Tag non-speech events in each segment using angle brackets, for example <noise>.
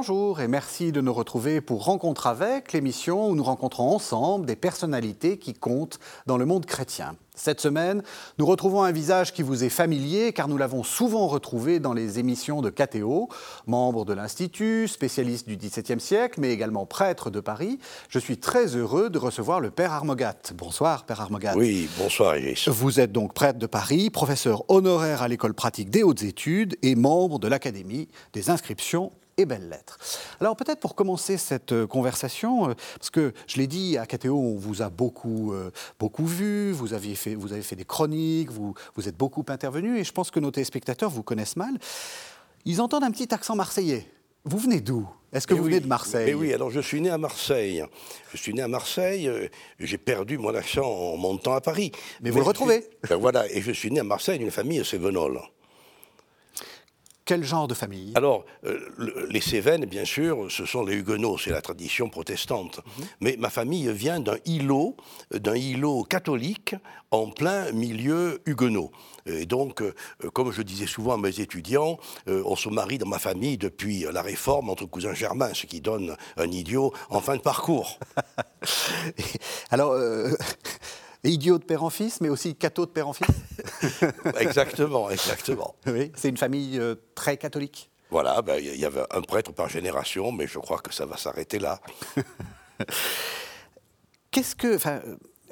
Bonjour et merci de nous retrouver pour Rencontre avec, l'émission où nous rencontrons ensemble des personnalités qui comptent dans le monde chrétien. Cette semaine, nous retrouvons un visage qui vous est familier car nous l'avons souvent retrouvé dans les émissions de KTO, membre de l'Institut, spécialiste du XVIIe siècle, mais également prêtre de Paris. Je suis très heureux de recevoir le Père Armogat. Bonsoir, Père Armogat. Oui, bonsoir, Iris. Vous êtes donc prêtre de Paris, professeur honoraire à l'École pratique des hautes études et membre de l'Académie des inscriptions et belles lettres. Alors peut-être pour commencer cette euh, conversation, euh, parce que je l'ai dit, à KTO, on vous a beaucoup, euh, beaucoup vu, vous, aviez fait, vous avez fait des chroniques, vous, vous êtes beaucoup intervenu, et je pense que nos téléspectateurs vous connaissent mal. Ils entendent un petit accent marseillais. Vous venez d'où? Est-ce que Eh vous oui, venez de Marseille? eh oui, alors je suis né à Marseille. Je suis né à Marseille, euh, j'ai perdu mon accent en montant à Paris. Mais vous le retrouvez. suis- Ben voilà, et je suis né à Marseille d'une famille cévenole. Quel genre de famille? Alors, euh, le- les Cévennes, bien sûr, ce sont les Huguenots, c'est la tradition protestante. Mhm. Mais ma famille vient d'un îlot, d'un îlot catholique en plein milieu huguenot. Et donc, euh, comme je disais souvent à mes étudiants, euh, on se marie dans ma famille depuis la Réforme entre cousins germains, ce qui donne un idiot en fin de parcours. <laughs> Alors, euh, <laughs> idiot de père en fils, mais aussi catho de père en fils? <laughs> exactement, exactement. Oui, c'est une famille euh, très catholique. Voilà, ben, il y avait un prêtre par génération, mais je crois que ça va s'arrêter là. <laughs> Qu'est-ce que, enfin,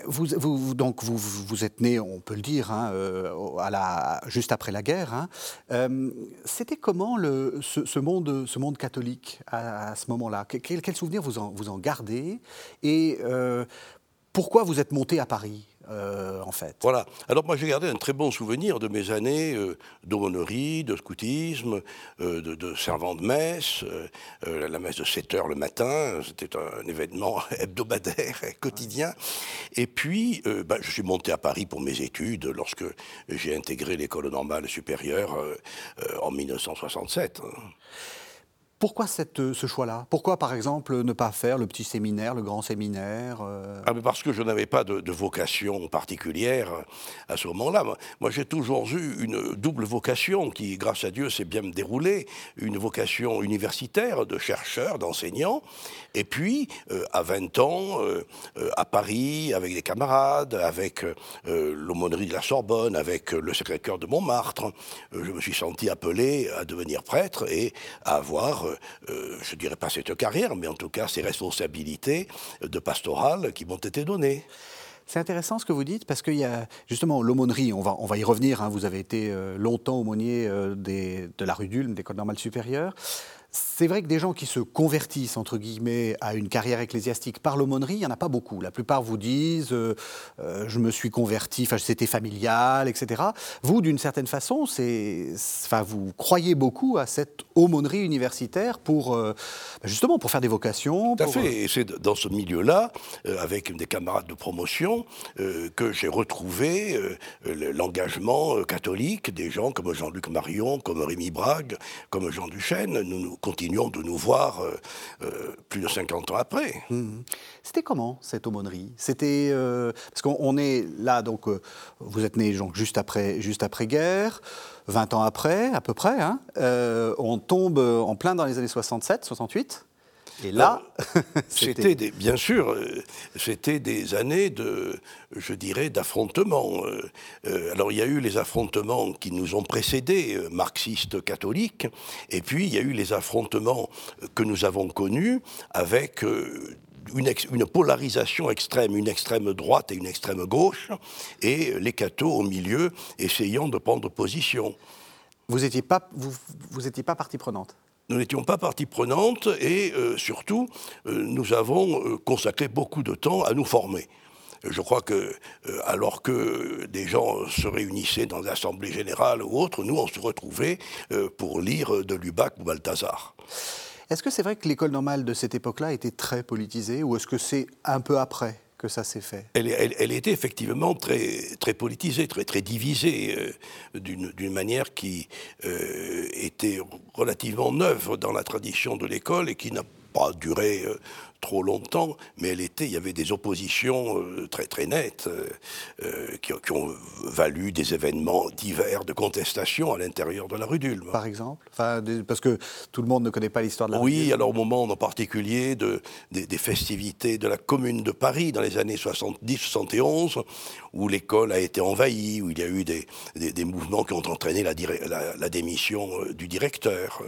vous, vous- donc vous, vous êtes né, on peut le dire, hein, euh, à la, juste après la guerre. hein. Euh, C'était comment le, ce, ce monde, ce monde catholique à, à ce moment-là? Que- Quel, quel souvenir vous en, vous en gardez? Et euh, pourquoi vous êtes monté à Paris, euh, Voilà. Alors moi j'ai gardé un très bon souvenir de mes années euh, d'aumônerie, de scoutisme, euh, de, servant de messe, euh, la messe de 7 heures le matin, c'était un événement <laughs> hebdomadaire, <laughs> quotidien. Et puis ben, je suis monté à Paris pour mes études lorsque j'ai intégré l'école normale supérieure en 1967. Pourquoi cette, ce choix-là? Pourquoi, par exemple, ne pas faire le petit séminaire, le grand séminaire euh, Ah, mais parce que je n'avais pas de, vocation particulière à ce moment-là. Moi, j'ai toujours eu une double vocation qui, grâce à Dieu, s'est bien déroulée. Une vocation universitaire, de chercheur, d'enseignant. Et puis, euh, à 20 ans, euh, euh, à Paris, avec des camarades, avec euh, l'aumônerie de la Sorbonne, avec euh, le Sacré-Cœur de Montmartre, euh, je me suis senti appelé à devenir prêtre et à avoir, euh, euh, je dirais pas cette carrière, mais en tout cas ces responsabilités de pastoral qui m'ont été données. C'est intéressant ce que vous dites parce qu'il y a justement l'aumônerie, on va, on va y revenir, hein, vous avez été euh, longtemps aumônier euh, de la rue d'Ulm, d'école normale supérieure. C'est vrai que des gens qui se convertissent, entre guillemets, à une carrière ecclésiastique par l'aumônerie, il n'y en a pas beaucoup. La plupart vous disent euh, euh, je me suis converti, c'était familial, etc. Vous, d'une certaine façon, vous croyez beaucoup à cette aumônerie universitaire pour, euh, justement, pour faire des vocations. Tout à pour, fait. Et c'est dans ce milieu-là, avec des camarades de promotion, que j'ai retrouvé le- l'engagement catholique des gens comme Jean-Luc Marion, comme Rémi Brague, comme Jean Duchesne. Nous, nous continuons de nous voir euh, euh, plus de 50 ans après. Mhm. C'était comment cette aumônerie? C'était euh, parce qu'on on est là donc vous êtes né donc juste après juste guerre, 20 ans après à peu près. hein, on tombe en plein dans les années 67, 68. Et là, <laughs> C'était des- bien sûr, euh, c'était des années de, je dirais, d'affrontements. Euh, euh, alors il y a eu les affrontements qui nous ont précédés, marxistes catholiques, et puis il y a eu les affrontements que nous avons connus avec une, ex- une polarisation extrême, une extrême droite et une extrême gauche, et les cathos au milieu essayant de prendre position. vous n'étiez pas vous, vous étiez pas partie prenante? Nous n'étions pas partie prenante et euh, surtout, euh, nous avons euh, consacré beaucoup de temps à nous former. Je crois que, alors que des gens se réunissaient dans l'Assemblée générale ou autre, nous, on se retrouvait pour lire de Lubac ou Balthazar. Est-ce que c'est vrai que l'école normale de cette époque-là était très politisée ou est-ce que c'est un peu après? Elle, était effectivement très, très politisée, très, très divisée, euh, d'une d'une manière qui euh, était relativement neuve dans la tradition de l'école et qui n'a pas duré euh, trop longtemps, mais elle était, il y avait des oppositions euh, très très nettes euh, euh, qui, qui, ont valu des événements divers de contestation à l'intérieur de la rue d'Ulm. Par exemple? Enfin, Parce que tout le monde ne connaît pas l'histoire de la Oui, alors au moment en particulier de, des, des, festivités de la Commune de Paris dans les années 70-71, où l'école a été envahie, où il y a eu des, des, mouvements qui ont entraîné la, la, la démission du directeur.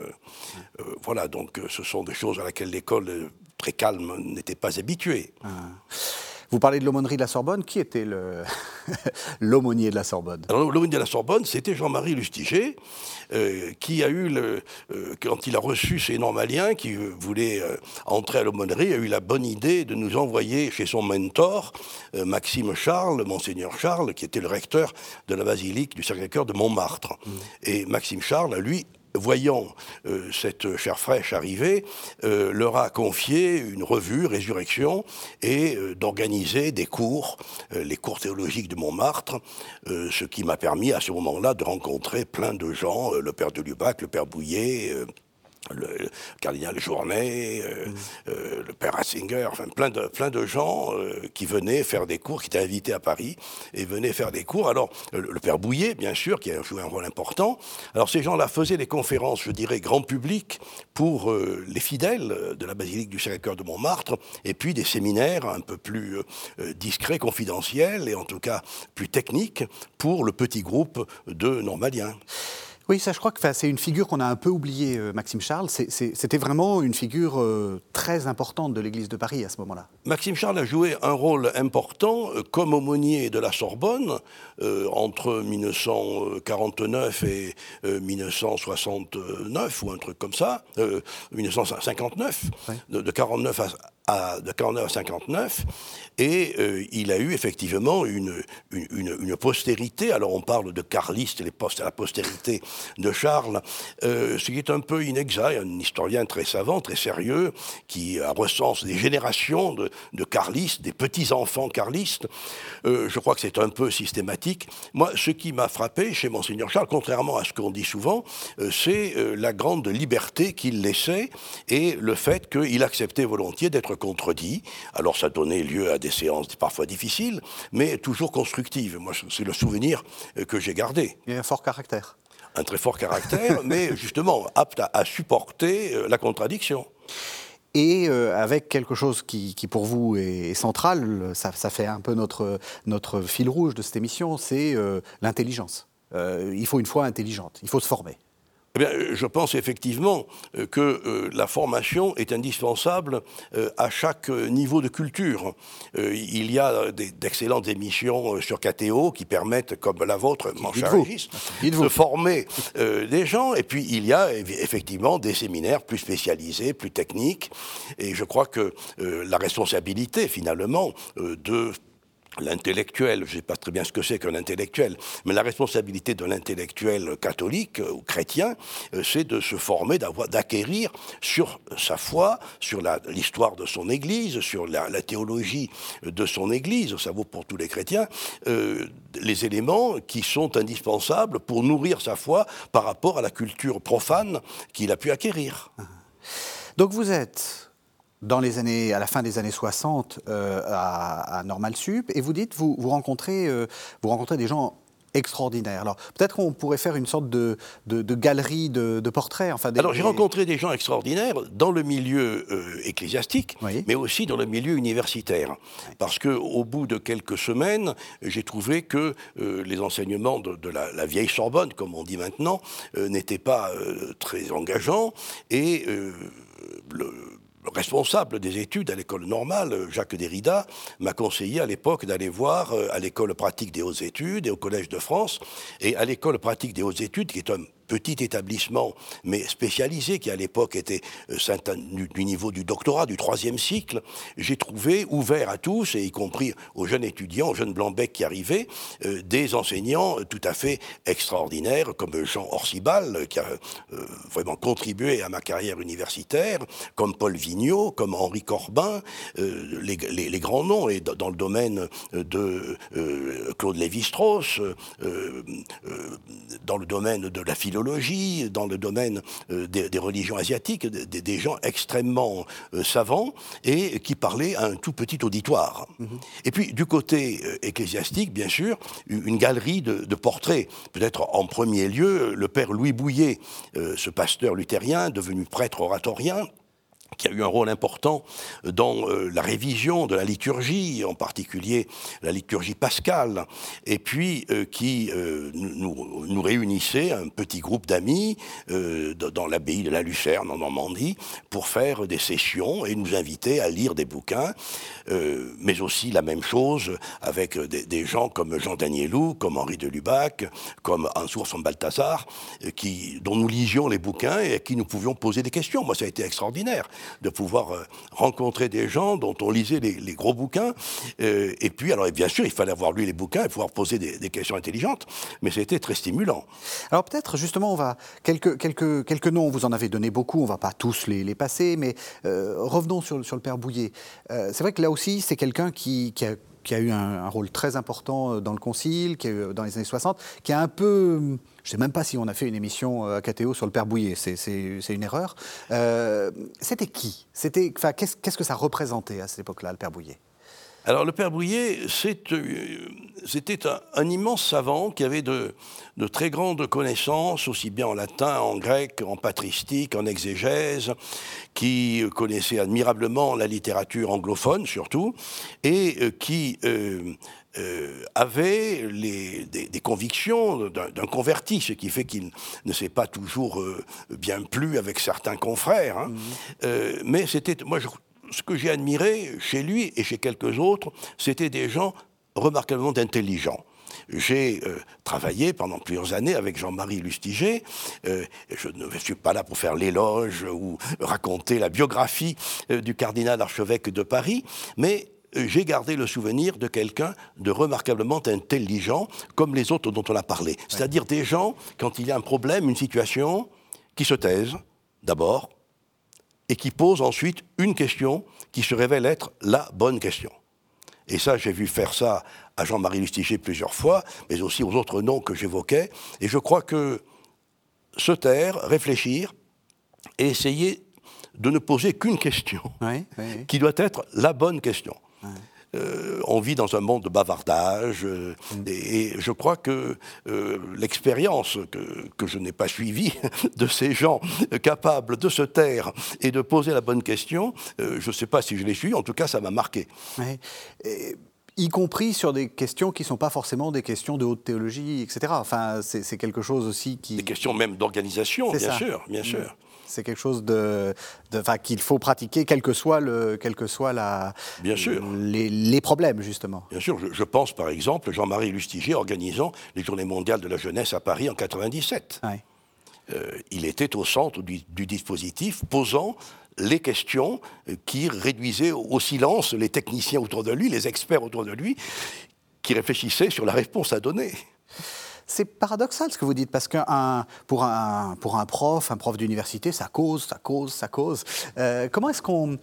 voilà, donc ce sont des choses à laquelle l'école très calme, n'était pas habitué. Ah. Vous parlez de l'aumônerie de la Sorbonne. Qui était <laughs> l'aumônier de la Sorbonne? L'aumônier de la Sorbonne, c'était Jean-Marie Lustiger, euh, qui a eu, le, euh, quand il a reçu ces normaliens qui euh, voulaient entrer à l'aumônerie, a eu la bonne idée de nous envoyer chez son mentor, Maxime Charles, Monseigneur Charles, qui était le recteur de la basilique du Sacré-Cœur de Montmartre. Mmh. Et Maxime Charles, lui, voyant euh, cette chair fraîche arriver, euh, leur a confié une revue, Résurrection, et euh, d'organiser des cours, les cours théologiques de Montmartre, ce qui m'a permis à ce moment-là de rencontrer plein de gens, le père de Lubac, le père Bouillet, le cardinal Journet, euh, mm. euh, le père Ratzinger, enfin plein de, plein de gens euh, qui venaient faire des cours, qui étaient invités à Paris et venaient faire des cours. Alors, le, père Bouillet, bien sûr, qui a joué un rôle important. Alors, ces gens-là faisaient des conférences, je dirais, grand public pour les fidèles de la basilique du Sacré-Cœur de Montmartre, et puis des séminaires un peu plus discrets, confidentiels, et en tout cas plus techniques pour le petit groupe de normaliens. Oui, ça, je crois que c'est une figure qu'on a un peu oubliée, euh, Maxime Charles. C'était vraiment une figure euh, très importante de l'Église de Paris à ce moment-là. Maxime Charles a joué un rôle important euh, comme aumônier de la Sorbonne entre 1949 et 1969 ou un truc comme ça, 1959, de, de 49 à, de 49 à 59, et euh, il a eu effectivement une, une, postérité. Alors on parle de carliste, les postes la postérité de Charles, euh, ce qui est un peu inexact, un historien très savant, très sérieux, qui recense des générations de, de carlistes, des petits-enfants carlistes. Euh, je crois que c'est un peu systématique. Moi, ce qui m'a frappé chez Monseigneur Charles, contrairement à ce qu'on dit souvent, c'est la grande liberté qu'il laissait et le fait qu'il acceptait volontiers d'être contredit. Alors ça donnait lieu à des séances parfois difficiles, mais toujours constructives. Moi, c'est le souvenir euh, que j'ai gardé. Il y a un fort caractère. Un très fort caractère, <laughs> mais justement apte à, supporter euh, la contradiction. Et euh, avec quelque chose qui, pour vous est, central, ça, fait un peu notre, notre fil rouge de cette émission, c'est l'intelligence. il faut une foi intelligente, il faut se former. Eh bien, je pense effectivement euh, que euh, la formation est indispensable euh, à chaque niveau de culture. il y a d'excellentes émissions sur KTO qui permettent, comme la vôtre, mon cher de former des gens. Et puis, il y a effectivement des séminaires plus spécialisés, plus techniques. Et je crois que la responsabilité, finalement, de l'intellectuel, je ne sais pas très bien ce que c'est qu'un intellectuel, mais la responsabilité de l'intellectuel catholique ou chrétien, euh, c'est de se former, d'acquérir sur sa foi, sur l'histoire de son Église, sur la, théologie de son Église, ça vaut pour tous les chrétiens, euh, les éléments qui sont indispensables pour nourrir sa foi par rapport à la culture profane qu'il a pu acquérir. Donc vous êtes dans les années, à la fin des années 60 euh, à, Normal Sup, et vous dites, vous, vous, rencontrez, euh, vous rencontrez des gens extraordinaires. Alors peut-être qu'on pourrait faire une sorte de, de, galerie de, portraits. Enfin, Alors j'ai rencontré des gens extraordinaires dans le milieu euh, ecclésiastique, mais aussi dans le milieu universitaire. Parce qu'au bout de quelques semaines, j'ai trouvé que les enseignements de, la, la, vieille Sorbonne, comme on dit maintenant, n'étaient pas très engageants et le responsable des études à l'école normale, Jacques Derrida, m'a conseillé à l'époque d'aller voir euh, à l'école pratique des hautes études et au Collège de France. Et à l'école pratique des hautes études, qui est un petit établissement, mais spécialisé, qui à l'époque était euh, du niveau du doctorat, du troisième cycle, j'ai trouvé ouvert à tous, et y compris aux jeunes étudiants, aux jeunes blancs-becs qui arrivaient, euh, des enseignants tout à fait extraordinaires, comme Jean Orsibal, qui a euh, vraiment contribué à ma carrière universitaire, comme Paul Vigneault, comme Henri Corbin, les, grands noms, et dans le domaine de Claude Lévi-Strauss, dans le domaine de la philosophie, dans le domaine des, religions asiatiques, des, gens extrêmement savants et qui parlaient à un tout petit auditoire. Mhm. Et puis, du côté ecclésiastique, bien sûr, une galerie de, de portraits. Peut-être en premier lieu, le père Louis Bouillet, ce pasteur luthérien devenu prêtre oratorien, qui a eu un rôle important dans euh, la révision de la liturgie, en particulier la liturgie pascale, et puis euh, qui euh, nous, réunissait un petit groupe d'amis dans l'abbaye de la Lucerne en Normandie pour faire des sessions et nous inviter à lire des bouquins, mais aussi la même chose avec des, gens comme Jean Danielou, comme Henri de Lubac, comme Ansour von Balthazar, dont nous lisions les bouquins et à qui nous pouvions poser des questions. Moi, ça a été extraordinaire de pouvoir euh, rencontrer des gens dont on lisait les, gros bouquins. Euh, et puis, alors bien sûr, il fallait avoir lu les bouquins et pouvoir poser des, questions intelligentes, mais c'était très stimulant. Alors peut-être, justement, on va quelques, quelques, quelques noms, vous en avez donné beaucoup, on va pas tous les, passer, mais euh, revenons sur, sur, le père Bouillet. c'est vrai que là aussi, c'est quelqu'un qui, a qui a eu un, rôle très important dans le Concile, qui a dans les années 60, qui a un peu je ne sais même pas si on a fait une émission euh, à KTO sur le père Bouillet, c'est une erreur. Euh, c'était qui? Qu'est-ce que ça représentait à cette époque-là, le père Bouillet? Alors le père Bouillet, euh, c'était un, immense savant qui avait de, très grandes connaissances, aussi bien en latin, en grec, en patristique, en exégèse, qui connaissait admirablement la littérature anglophone surtout, et qui euh, avait les, des, convictions d'un converti, ce qui fait qu'il ne s'est pas toujours euh, bien plu avec certains confrères. Hein. Euh, mais c'était, moi, ce que j'ai admiré chez lui et chez quelques autres, c'était des gens remarquablement intelligents. J'ai travaillé pendant plusieurs années avec Jean-Marie Lustiger. je ne suis pas là pour faire l'éloge ou raconter la biographie du cardinal archevêque de Paris, mais euh, j'ai gardé le souvenir de quelqu'un de remarquablement intelligent, comme les autres dont on a parlé. C'est-à-dire des gens, quand il y a un problème, une situation, qui se taisent, d'abord, et qui posent ensuite une question qui se révèle être la bonne question. Et ça, j'ai vu faire ça à Jean-Marie Lustiger plusieurs fois, mais aussi aux autres noms que j'évoquais. Et je crois que se taire, réfléchir et essayer de ne poser qu'une question, qui doit être la bonne question. Euh, on vit dans un monde de bavardage euh, mm. et, je crois que euh, l'expérience que, je n'ai pas suivie <laughs> de ces gens capables de se taire et de poser la bonne question, je ne sais pas si je l'ai suivi, en tout cas ça m'a marqué. y compris sur des questions qui ne sont pas forcément des questions de haute théologie, etc. Enfin, c'est quelque chose aussi qui... Des questions même d'organisation, bien sûr, bien mm. sûr. C'est quelque chose de, qu'il faut pratiquer, quel que soit le, quel que soit la, Bien sûr. Les, problèmes justement. Bien sûr, je, pense par exemple Jean-Marie Lustiger organisant les Journées mondiales de la jeunesse à Paris en 97. Euh, il était au centre du, dispositif, posant les questions qui réduisaient au silence les techniciens autour de lui, les experts autour de lui, qui réfléchissaient sur la réponse à donner. C'est paradoxal ce que vous dites, parce que pour, un, prof, un prof d'université, ça cause, ça cause, ça cause. Euh, comment est-ce qu'on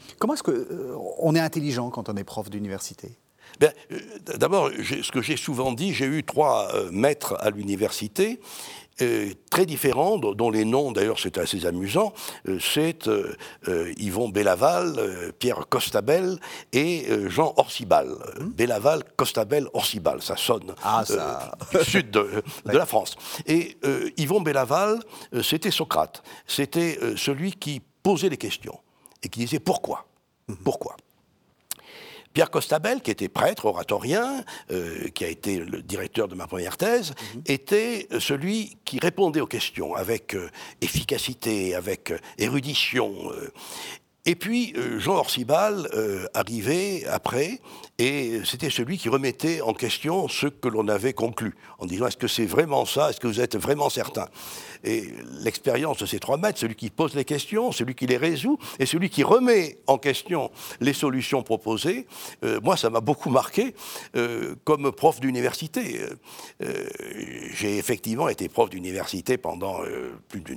euh, est intelligent quand on est prof d'université? Ben, euh, D'abord, ce que j'ai souvent dit, j'ai eu trois maîtres à l'université très différents, dont les noms d'ailleurs c'est assez amusant, euh, c'est euh, Yvon Bellaval, Pierre Costabel et Jean Orsibal. Mmh. Bellaval, Costabel, Orsibal, ça sonne ah, ça... du sud de, la France. Et Yvon Bellaval, c'était Socrate, c'était celui qui posait les questions et qui disait pourquoi, mmh. pourquoi? Pierre Costabel, qui était prêtre oratorien, euh, qui a été le directeur de ma première thèse, mhm. était celui qui répondait aux questions avec euh, efficacité, avec euh, érudition. Et puis Jean Orsibal arrivait après, et c'était celui qui remettait en question ce que l'on avait conclu, en disant est-ce que c'est vraiment ça, est-ce que vous êtes vraiment certain? Et l'expérience de ces trois maîtres, celui qui pose les questions, celui qui les résout, et celui qui remet en question les solutions proposées, euh, moi, ça m'a beaucoup marqué euh, comme prof d'université. Euh, j'ai effectivement été prof d'université pendant plus de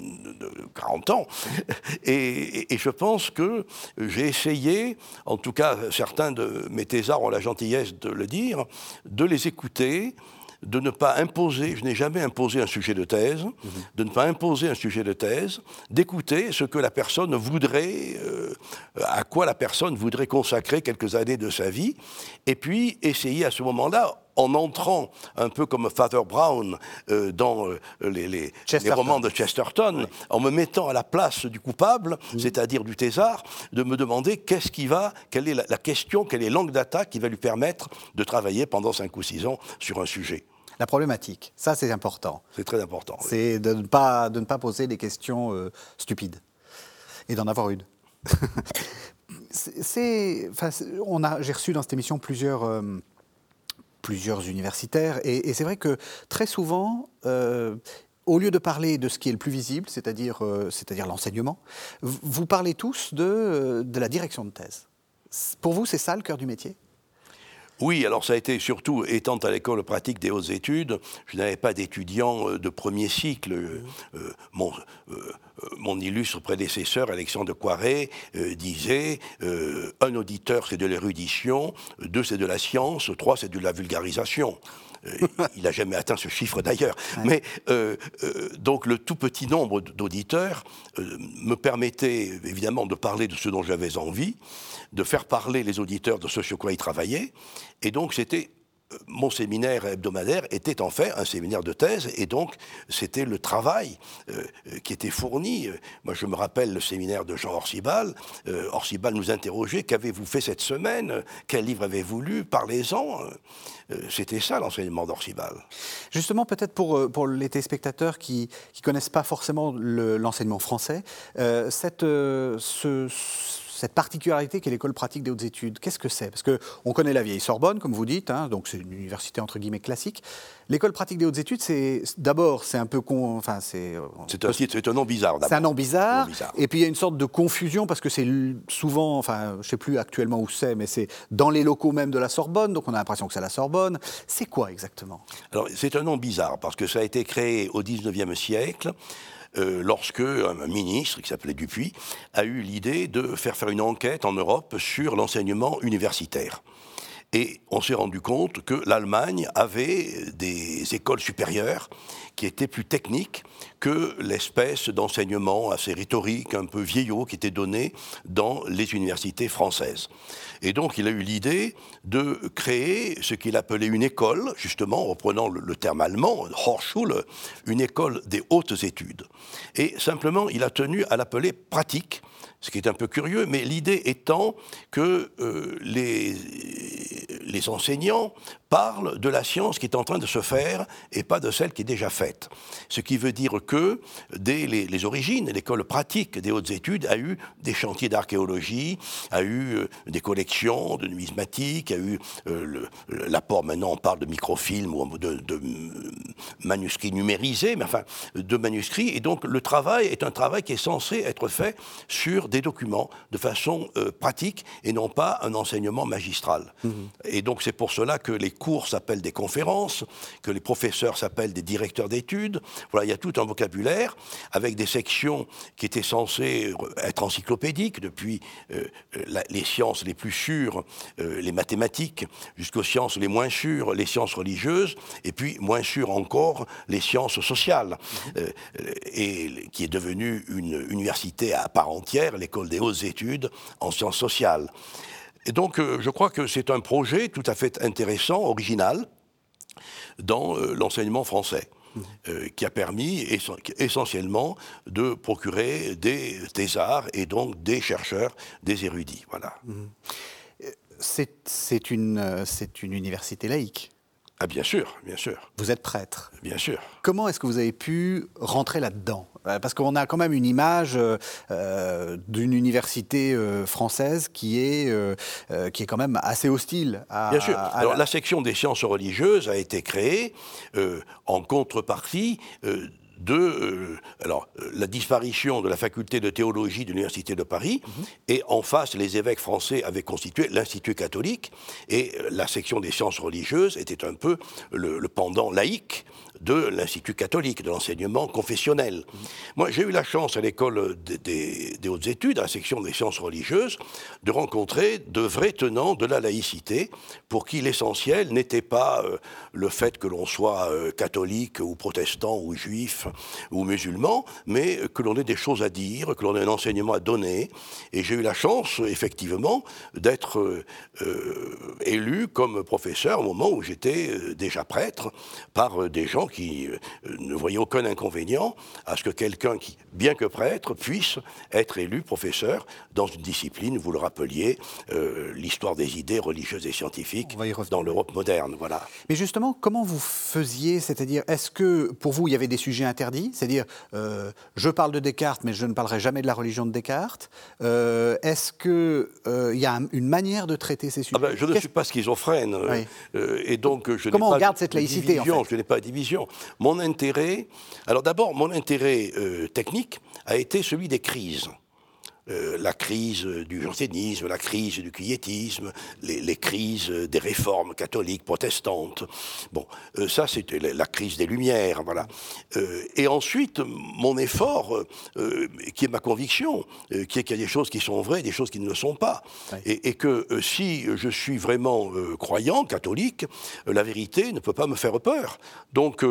40 ans, <laughs> et, je pense que j'ai essayé, en tout cas certains de mes thésards ont la gentillesse de le dire, de les écouter, de ne pas imposer, je n'ai jamais imposé un sujet de thèse, mhm. de ne pas imposer un sujet de thèse, d'écouter ce que la personne voudrait, euh, à quoi la personne voudrait consacrer quelques années de sa vie, et puis essayer à ce moment-là, en entrant un peu comme Father Brown euh, dans euh, les, romans de Chesterton, en me mettant à la place du coupable, mm. c'est-à-dire du thésard, de me demander qu'est-ce qui va, quelle est la, question, quelle est l'angle d'attaque qui va lui permettre de travailler pendant cinq ou six ans sur un sujet. La problématique, ça c'est important. C'est très important. C'est de, ne pas, de ne pas poser des questions euh, stupides et d'en avoir une. <laughs> c'est, on a, j'ai reçu dans cette émission plusieurs plusieurs universitaires. Et, c'est vrai que très souvent, euh, au lieu de parler de ce qui est le plus visible, c'est-à-dire euh, l'enseignement, vous parlez tous de, de la direction de thèse. Pour vous, c'est ça le cœur du métier? Oui, alors ça a été surtout, étant à l'école pratique des hautes études, je n'avais pas d'étudiants euh, de premier cycle. Euh, mon, euh, mon, illustre prédécesseur, Alexandre Coiret, disait un auditeur, c'est de l'érudition, deux, c'est de la science, trois, c'est de la vulgarisation. Il n'a jamais atteint ce chiffre d'ailleurs. Mais donc le tout petit nombre d'auditeurs me permettait évidemment de parler de ce dont j'avais envie, de faire parler les auditeurs de ce sur quoi ils travaillaient. Et donc, c'était mon séminaire hebdomadaire était en fait un séminaire de thèse, et donc c'était le travail euh, qui était fourni. Moi, je me rappelle le séminaire de Jean Orsibal. Euh, Orsibal nous interrogeait qu'avez-vous fait cette semaine? Quel livre avez-vous lu? Parlez-en. Euh, c'était ça l'enseignement d'Orsibal. Justement, peut-être pour, pour les téléspectateurs qui ne connaissent pas forcément l'enseignement français, cette, ce cette particularité qu'est l'école pratique des hautes études. Qu'est-ce que c'est? Parce qu'on connaît la vieille Sorbonne, comme vous dites, hein, donc c'est une université entre guillemets classique. L'école pratique des hautes études, c'est d'abord, c'est un peu con, enfin c'est. Euh, c'est un, c'est un nom bizarre. C'est un nom bizarre, Et puis il y a une sorte de confusion parce que c'est souvent, enfin, je sais plus actuellement où c'est, mais c'est dans les locaux même de la Sorbonne, donc on a l'impression que c'est la Sorbonne. C'est quoi exactement? Alors c'est un nom bizarre parce que ça a été créé au 19e siècle. Euh, lorsque un ministre qui s'appelait Dupuis a eu l'idée de faire faire une enquête en Europe sur l'enseignement universitaire. Et on s'est rendu compte que l'Allemagne avait des écoles supérieures qui étaient plus techniques que l'espèce d'enseignement assez rhétorique, un peu vieillot, qui était donné dans les universités françaises. Et donc il a eu l'idée de créer ce qu'il appelait une école, justement, en reprenant le, terme allemand, Hochschule, une école des hautes études. Et simplement, il a tenu à l'appeler pratique, ce qui est un peu curieux, mais l'idée étant que euh, les, les enseignants parlent de la science qui est en train de se faire et pas de celle qui est déjà faite. Ce qui veut dire que, dès les, origines, l'école pratique des hautes études a eu des chantiers d'archéologie, a eu euh, des collections de numismatique, a eu euh, l'apport, maintenant on parle de microfilms ou de, de manuscrits numérisés, mais enfin de manuscrits, et donc le travail est un travail qui est censé être fait sur des documents de façon euh, pratique et non pas un enseignement magistral. Mhm. Et donc c'est pour cela que les cours s'appellent des conférences, que les professeurs s'appellent des directeurs d'études. Voilà, il y a tout un vocabulaire avec des sections qui étaient censées être encyclopédiques depuis euh, les sciences les plus sûres, euh, les mathématiques, jusqu'aux sciences les moins sûres, les sciences religieuses, et puis moins sûres encore les sciences sociales, et qui est devenue une université à part entière l'école des hautes études en sciences sociales. Et donc, euh, je crois que c'est un projet tout à fait intéressant, original, dans euh, l'enseignement français. Euh, qui a permis essentiellement de procurer des thésards et donc des chercheurs, des érudits. Voilà. C'est une, une université laïque. Ah bien sûr, bien sûr. Vous êtes prêtre. Bien sûr. Comment est-ce que vous avez pu rentrer là-dedans? Euh, Parce qu'on a quand même une image euh, d'une université euh, française qui est, qui est quand même assez hostile. À, bien sûr. Alors la... section des sciences religieuses a été créée en contrepartie de alors, la disparition de la faculté de théologie de l'Université de Paris, mhm. et en face, les évêques français avaient constitué l'Institut catholique, et la section des sciences religieuses était un peu le pendant laïque de l'Institut catholique, de l'enseignement confessionnel. Moi, j'ai eu la chance à l'école des, hautes études, à la section des sciences religieuses, de rencontrer de vrais tenants de la laïcité, pour qui l'essentiel n'était pas euh, le fait que l'on soit euh, catholique ou protestant ou juif ou musulman, mais que l'on ait des choses à dire, que l'on ait un enseignement à donner. Et j'ai eu la chance, effectivement, d'être euh, élu comme professeur au moment où j'étais déjà prêtre par des gens qui euh, ne voyait aucun inconvénient à ce que quelqu'un qui, bien que prêtre, puisse être élu professeur dans une discipline, vous le rappeliez, euh, l'histoire des idées religieuses et scientifiques dans l'Europe moderne. Voilà. Mais justement, comment vous faisiez? C'est-à-dire, est-ce que pour vous, il y avait des sujets C'est-à-dire, euh, je parle de Descartes, mais je ne parlerai jamais de la religion de Descartes. est-ce qu'il y a une manière de traiter ces sujets ah ben, Je ne suis pas schizophrène. et donc, je comment on garde cette laïcité Je n'ai pas de division. Mon intérêt, alors d'abord, mon intérêt euh, technique a été celui des crises. Euh, la crise du jansénisme, la crise du quiétisme, les, crises des réformes catholiques, protestantes. Bon, euh, ça c'était la, crise des Lumières, voilà. et ensuite, mon effort, qui est ma conviction, qui est qu'il y a des choses qui sont vraies, des choses qui ne le sont pas, et, et, que si je suis vraiment croyant, catholique, la vérité ne peut pas me faire peur. Donc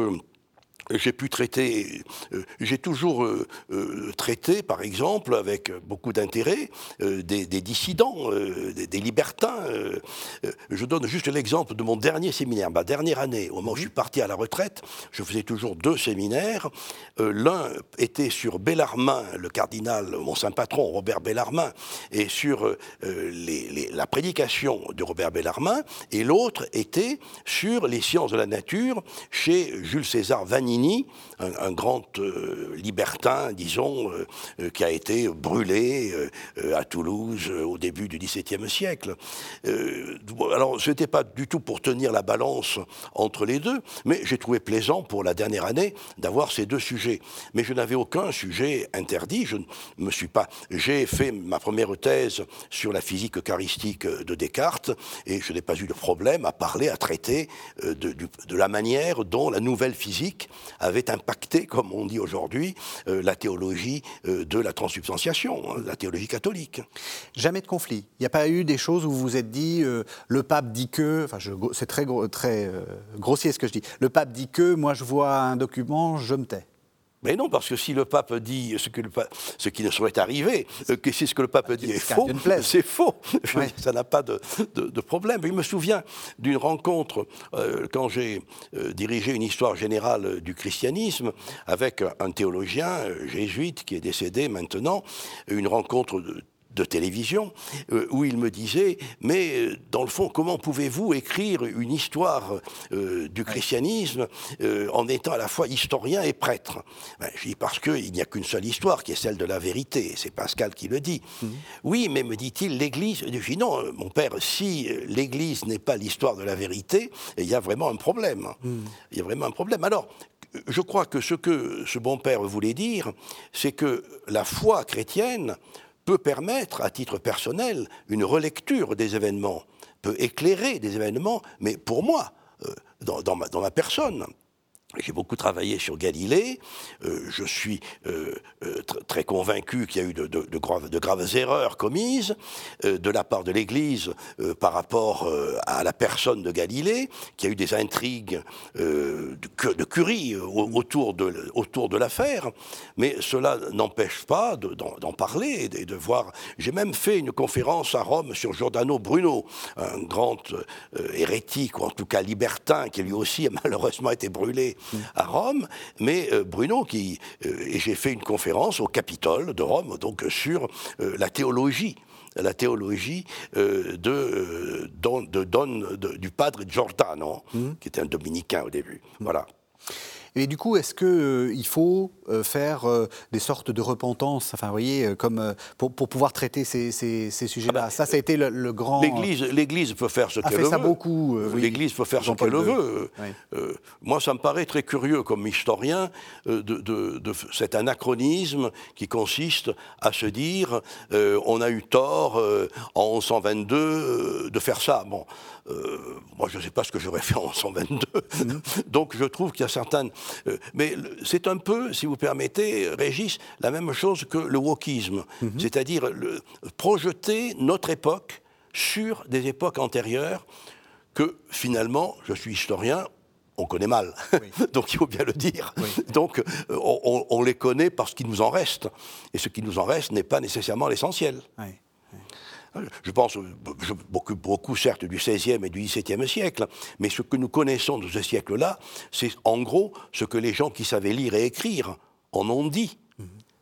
j'ai pu traiter, euh, j'ai toujours euh, euh, traité, par exemple, avec beaucoup d'intérêt, des, dissidents, des, libertins. je donne juste l'exemple de mon dernier séminaire, ma dernière année, au moment où je suis parti à la retraite, je faisais toujours deux séminaires. L'un était sur Bellarmin, le cardinal, mon saint patron, Robert Bellarmin, et sur la prédication de Robert Bellarmin, et l'autre était sur les sciences de la nature chez Jules César Vanini un, grand euh, libertin, disons, euh, euh, qui a été brûlé à Toulouse au début du XVIIe siècle. alors, ce n'était pas du tout pour tenir la balance entre les deux, mais j'ai trouvé plaisant pour la dernière année d'avoir ces deux sujets. Mais je n'avais aucun sujet interdit. Je ne me suis pas. J'ai fait ma première thèse sur la physique eucharistique de Descartes et je n'ai pas eu de problème à parler, à traiter de, de la manière dont la nouvelle physique avait impacté, comme on dit aujourd'hui, euh, la théologie euh, de la transsubstantiation, hein, la théologie catholique. Jamais de conflit. Il n'y a pas eu des choses où vous vous êtes dit, euh, le pape dit que, enfin c'est très, très grossier ce que je dis, le pape dit que, moi je vois un document, je me tais. Mais non, parce que si le pape dit ce, que le ce qui ne saurait arriver, euh, que si ce que le pape dit est faux, <laughs> c'est faux. Ça n'a pas de, de, problème. Je me souviens d'une rencontre euh, quand j'ai euh, dirigé une histoire générale du christianisme avec un théologien jésuite qui est décédé maintenant, une rencontre de de télévision, euh, où il me disait, mais euh, dans le fond, comment pouvez-vous écrire une histoire euh, du christianisme en étant à la fois historien et prêtre? Ben, Je dis, parce qu'il n'y a qu'une seule histoire, qui est celle de la vérité, c'est Pascal qui le dit. Mhm. Oui, mais me dit-il, l'Église, je dis, non, mon père, si l'Église n'est pas l'histoire de la vérité, il y a vraiment un problème. Mhm. Il y a vraiment un problème. Alors, je crois que ce que ce bon père voulait dire, c'est que la foi chrétienne peut permettre, à titre personnel, une relecture des événements, peut éclairer des événements, mais pour moi, euh, dans, dans ma personne, j'ai beaucoup travaillé sur Galilée. Euh, je suis euh, euh, très convaincu qu'il y a eu de, graves, erreurs commises de la part de l'Église par rapport à la personne de Galilée, qu'il y a eu des intrigues de, curie autour de l'affaire. Mais cela n'empêche pas d'en parler et de, voir. J'ai même fait une conférence à Rome sur Giordano Bruno, un grand hérétique, ou en tout cas libertin, qui lui aussi a <laughs> malheureusement été brûlé à Rome, mais euh, Bruno, qui, euh, et j'ai fait une conférence au Capitole de Rome, donc sur euh, la théologie la théologie de, de, Don, du padre Giordano, mmh. qui était un dominicain au début. Voilà. Et du coup, est-ce qu'il euh, faut euh, faire euh, des sortes de repentance, enfin, vous voyez, comme, pour, pouvoir traiter ces, sujets-là? Ah bah, Ça, ça a été le, grand... L'Église peut faire ce qu'elle veut. ça beaucoup. L'Église peut faire ce qu'elle veut. moi, ça me paraît très curieux, comme historien, de, de, cet anachronisme qui consiste à se dire on a eu tort en 1122 de faire ça. Bon, moi, je ne sais pas ce que j'aurais <laughs> fait en 1122. Mhm. Donc, je trouve qu'il y a certaines euh, mais c'est un peu, si vous permettez, Régis, la même chose que le wokisme, mhm. c'est-à-dire projeter notre époque sur des époques antérieures que finalement, je suis historien, on connaît mal. <laughs> Donc il faut bien le dire. Donc euh, on, les connaît parce qu'il nous en reste. Et ce qui nous en reste n'est pas nécessairement l'essentiel. Je pense beaucoup, beaucoup, certes, du XVIe et du XVIIe siècle, mais ce que nous connaissons de ce siècle-là, c'est en gros ce que les gens qui savaient lire et écrire en ont dit.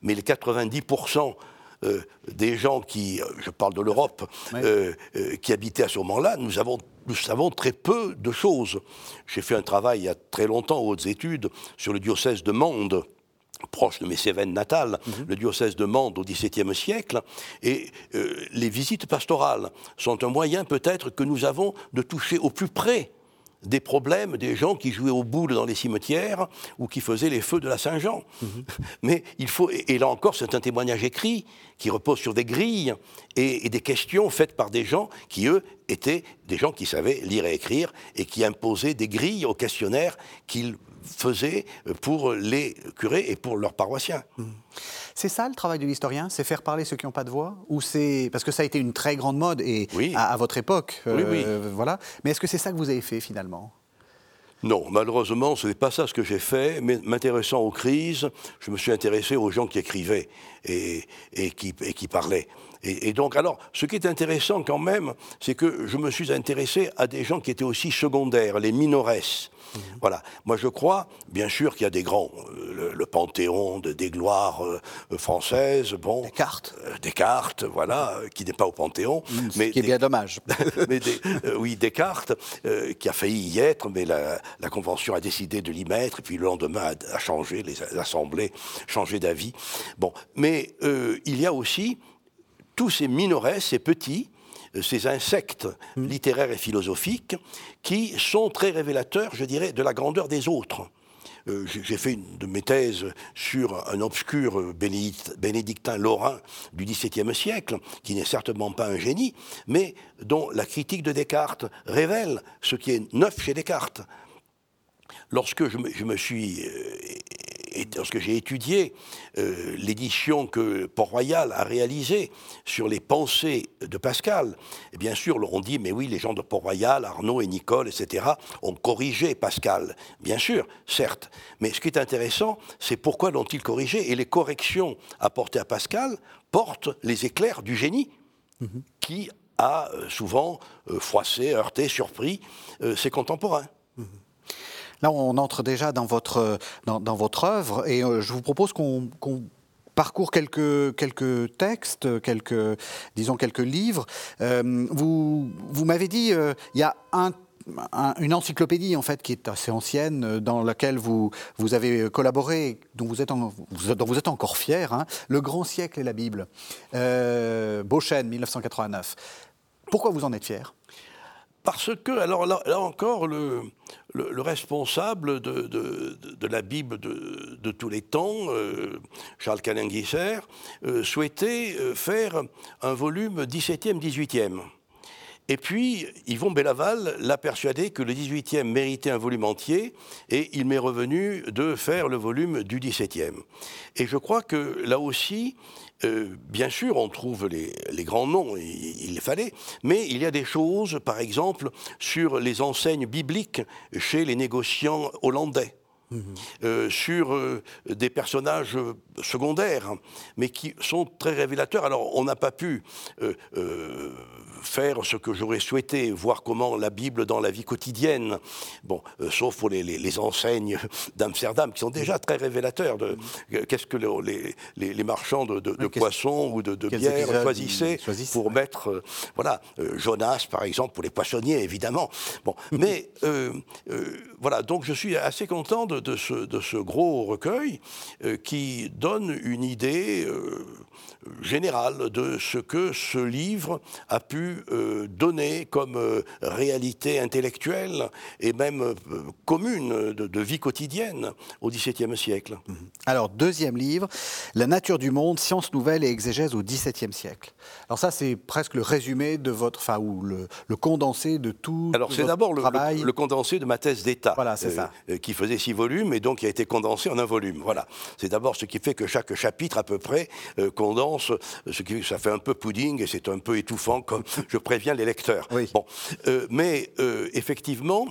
Mais les 90% euh, des gens qui, euh, je parle de l'Europe, euh, qui habitaient à ce moment-là, nous, avons, nous savons très peu de choses. J'ai fait un travail il y a très longtemps aux hautes études sur le diocèse de Mende proche de mes Cévennes natales, mhm. le diocèse de Mende au XVIIe siècle. Et euh, les visites pastorales sont un moyen peut-être que nous avons de toucher au plus près des problèmes des gens qui jouaient au boule dans les cimetières ou qui faisaient les feux de la Saint-Jean. Mhm. <laughs> Mais il faut, et là encore, c'est un témoignage écrit qui repose sur des grilles et, et, des questions faites par des gens qui, eux, étaient des gens qui savaient lire et écrire et qui imposaient des grilles aux questionnaires qu'ils faisaient pour les curés et pour leurs paroissiens. Mmh. C'est ça le travail de l'historien, c'est faire parler ceux qui n'ont pas de voix Ou c'est parce que ça a été une très grande mode et à, votre époque, euh, voilà. Mais est-ce que c'est ça que vous avez fait finalement? Non, malheureusement, ce n'est pas ça ce que j'ai fait. Mais m'intéressant aux crises, je me suis intéressé aux gens qui écrivaient et, qui, et qui, parlaient. Et, donc, alors, ce qui est intéressant quand même, c'est que je me suis intéressé à des gens qui étaient aussi secondaires, les minores. Mhm. Voilà. Moi, je crois, bien sûr, qu'il y a des grands, euh, le, panthéon de, des gloires euh, françaises, bon. Descartes. Euh, Descartes, voilà, qui n'est pas au panthéon. Mhm, mais qui est bien dommage. <laughs> mais oui, Descartes, qui a failli y être, mais la, Convention a décidé de l'y mettre, et puis le lendemain a, changé, les assemblées changé d'avis. Bon, mais il y a aussi tous ces minorets, ces petits, euh, ces insectes hmm. littéraires et philosophiques qui sont très révélateurs, je dirais, de la grandeur des autres. Euh, j'ai fait une de mes thèses sur un obscur bénédictin lorrain du XVIIe siècle, qui n'est certainement pas un génie, mais dont la critique de Descartes révèle ce qui est neuf chez Descartes. Lorsque je me, suis euh, et lorsque j'ai étudié euh, l'édition que Port-Royal a réalisée sur les pensées de Pascal, et bien sûr, on dit, mais oui, les gens de Port-Royal, Arnaud et Nicole, etc., ont corrigé Pascal. Bien sûr, certes. Mais ce qui est intéressant, c'est pourquoi l'ont-ils corrigé Et les corrections apportées à Pascal portent les éclairs du génie, mhm. qui a euh, souvent euh, froissé, heurté, surpris ses contemporains. Là, on entre déjà dans votre, dans, votre œuvre et euh, je vous propose qu'on parcourt quelques, quelques textes, quelques, disons quelques livres. Euh, vous vous m'avez dit, euh, il y a un une encyclopédie en fait qui est assez ancienne, dans laquelle vous, vous avez collaboré, dont vous êtes, dont vous êtes encore fier, hein, Le Grand Siècle et la Bible, euh, 1989. Pourquoi vous en êtes fier? Parce que, alors là, encore, le, le, responsable de, la Bible de, tous les temps, euh, Charles Calinguisser, euh, souhaitait euh, faire un volume 17e, 18e. Et puis, Yvon Bellaval l'a persuadé que le 18e méritait un volume entier, et il m'est revenu de faire le volume du 17e. Et je crois que là aussi, euh, bien sûr, on trouve les, grands noms, il, les fallait, mais il y a des choses, par exemple, sur les enseignes bibliques chez les négociants hollandais. Mhm. Euh, sur euh, des personnages secondaires, mais qui sont très révélateurs. Alors, on n'a pas pu faire ce que j'aurais souhaité, voir comment la Bible dans la vie quotidienne, bon, euh, sauf pour les, les, enseignes d'Amsterdam, qui sont déjà très révélateurs de qu'est-ce que les, les, marchands de, de, poissons ou de, bière choisissaient, pour mettre, voilà, Jonas par exemple, pour les poissonniers évidemment. Bon, <laughs> mais voilà, donc je suis assez content de, ce, de ce, gros recueil qui donne une idée générale de ce que ce livre a pu euh, donner comme euh, réalité intellectuelle et même euh, commune de, vie quotidienne au XVIIe siècle. Mhm. Alors, deuxième livre, La nature du monde, sciences nouvelles et exégèse au XVIIe siècle. Alors ça, c'est presque le résumé de votre, enfin, ou le, condensé de tout Alors, c'est d'abord le, le, condensé de ma thèse d'État. Voilà, c'est ça. qui faisait six volumes et donc qui a été condensé en un volume. Voilà. C'est d'abord ce qui fait que chaque chapitre, à peu près, condense, ce qui ça fait un peu pudding et c'est un peu étouffant, comme <laughs> je préviens les lecteurs. Bon, euh, mais euh, effectivement,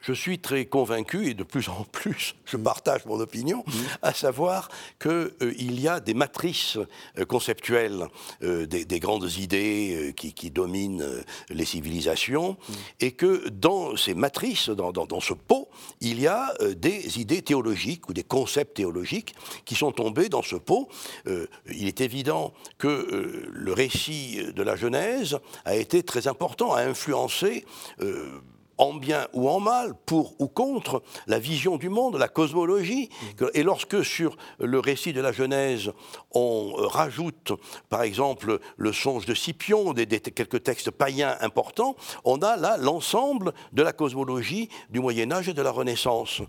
je suis très convaincu, et de plus en plus je partage mon opinion, mm. à savoir qu'il euh, y a des matrices euh, conceptuelles, euh, des, grandes idées qui, dominent les civilisations, mm. et que dans ces matrices, dans, ce pot, il y a des idées théologiques ou des concepts théologiques qui sont tombés dans ce pot. il est évident que le récit de la Genèse a été très important, a influencé en bien ou en mal, pour ou contre, la vision du monde, la cosmologie. Et lorsque sur le récit de la Genèse, on euh, rajoute, par exemple, le songe de Scipion, des, quelques textes païens importants, on a là l'ensemble de la cosmologie du Moyen Âge et de la Renaissance.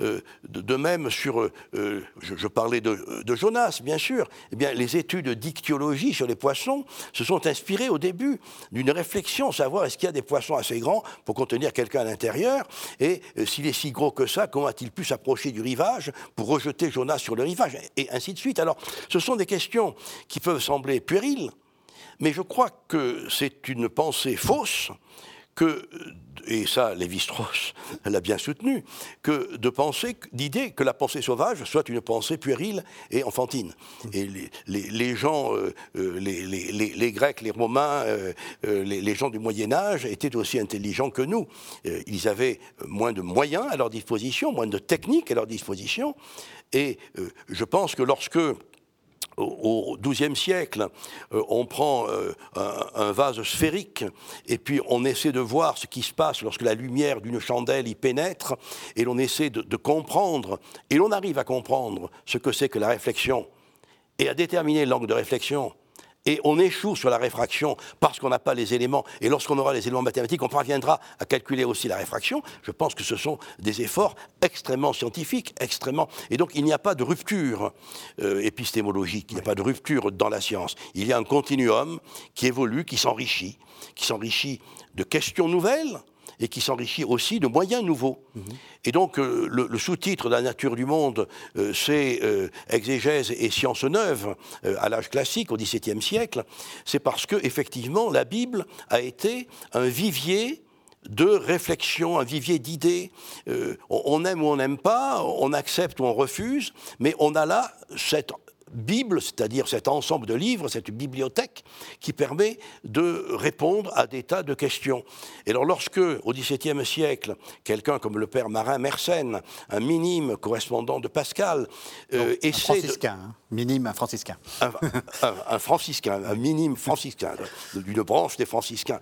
Euh, de, même sur, euh, euh, je, parlais de, Jonas, bien sûr, eh bien, les études dictyologie sur les poissons se sont inspirées au début d'une réflexion, savoir est-ce qu'il y a des poissons assez grands pour contenir quelqu'un à l'intérieur, et s'il est si gros que ça, comment a-t-il pu s'approcher du rivage pour rejeter Jonas sur le rivage, et ainsi de suite. Alors, ce sont des questions qui peuvent sembler puériles, mais je crois que c'est une pensée fausse que, et ça Lévi-Strauss <laughs> l'a bien soutenu, que de penser, d'idée que la pensée sauvage soit une pensée puérile et enfantine. Et les, gens, euh, euh, les, Grecs, les Romains, euh, les, gens du Moyen Âge étaient aussi intelligents que nous. ils avaient moins de moyens à leur disposition, moins de techniques à leur disposition. Et je pense que lorsque au XIIe siècle, euh, on prend euh, un, vase sphérique et puis on essaie de voir ce qui se passe lorsque la lumière d'une chandelle y pénètre et l'on essaie de comprendre et l'on arrive à comprendre ce que c'est que la réflexion. Et à déterminer l'angle de réflexion et on échoue sur la réfraction parce qu'on n'a pas les éléments. Et lorsqu'on aura les éléments mathématiques, on parviendra à calculer aussi la réfraction. Je pense que ce sont des efforts extrêmement scientifiques, extrêmement. Et donc il n'y a pas de rupture euh, épistémologique, il n'y a pas de rupture dans la science. Il y a un continuum qui évolue, qui s'enrichit, qui s'enrichit de questions nouvelles et qui s'enrichit aussi de moyens nouveaux. Mhm. Et donc, euh, le, sous-titre de la nature du monde, euh, c'est euh, exégèse et sciences neuves à l'âge classique, au XVIIe siècle. C'est parce que, effectivement, la Bible a été un vivier de réflexion, un vivier d'idées. on aime ou on n'aime pas, on accepte ou on refuse, mais on a là cette Bible, c'est-à-dire cet ensemble de livres, cette bibliothèque qui permet de répondre à des tas de questions. Et alors lorsque, au XVIIe siècle, quelqu'un comme le père Marin Mersenne, un minime correspondant de Pascal, euh, essaie... Un franciscain, hein. minime, un franciscain. Un, franciscain, un minime franciscain, d'une branche des franciscains,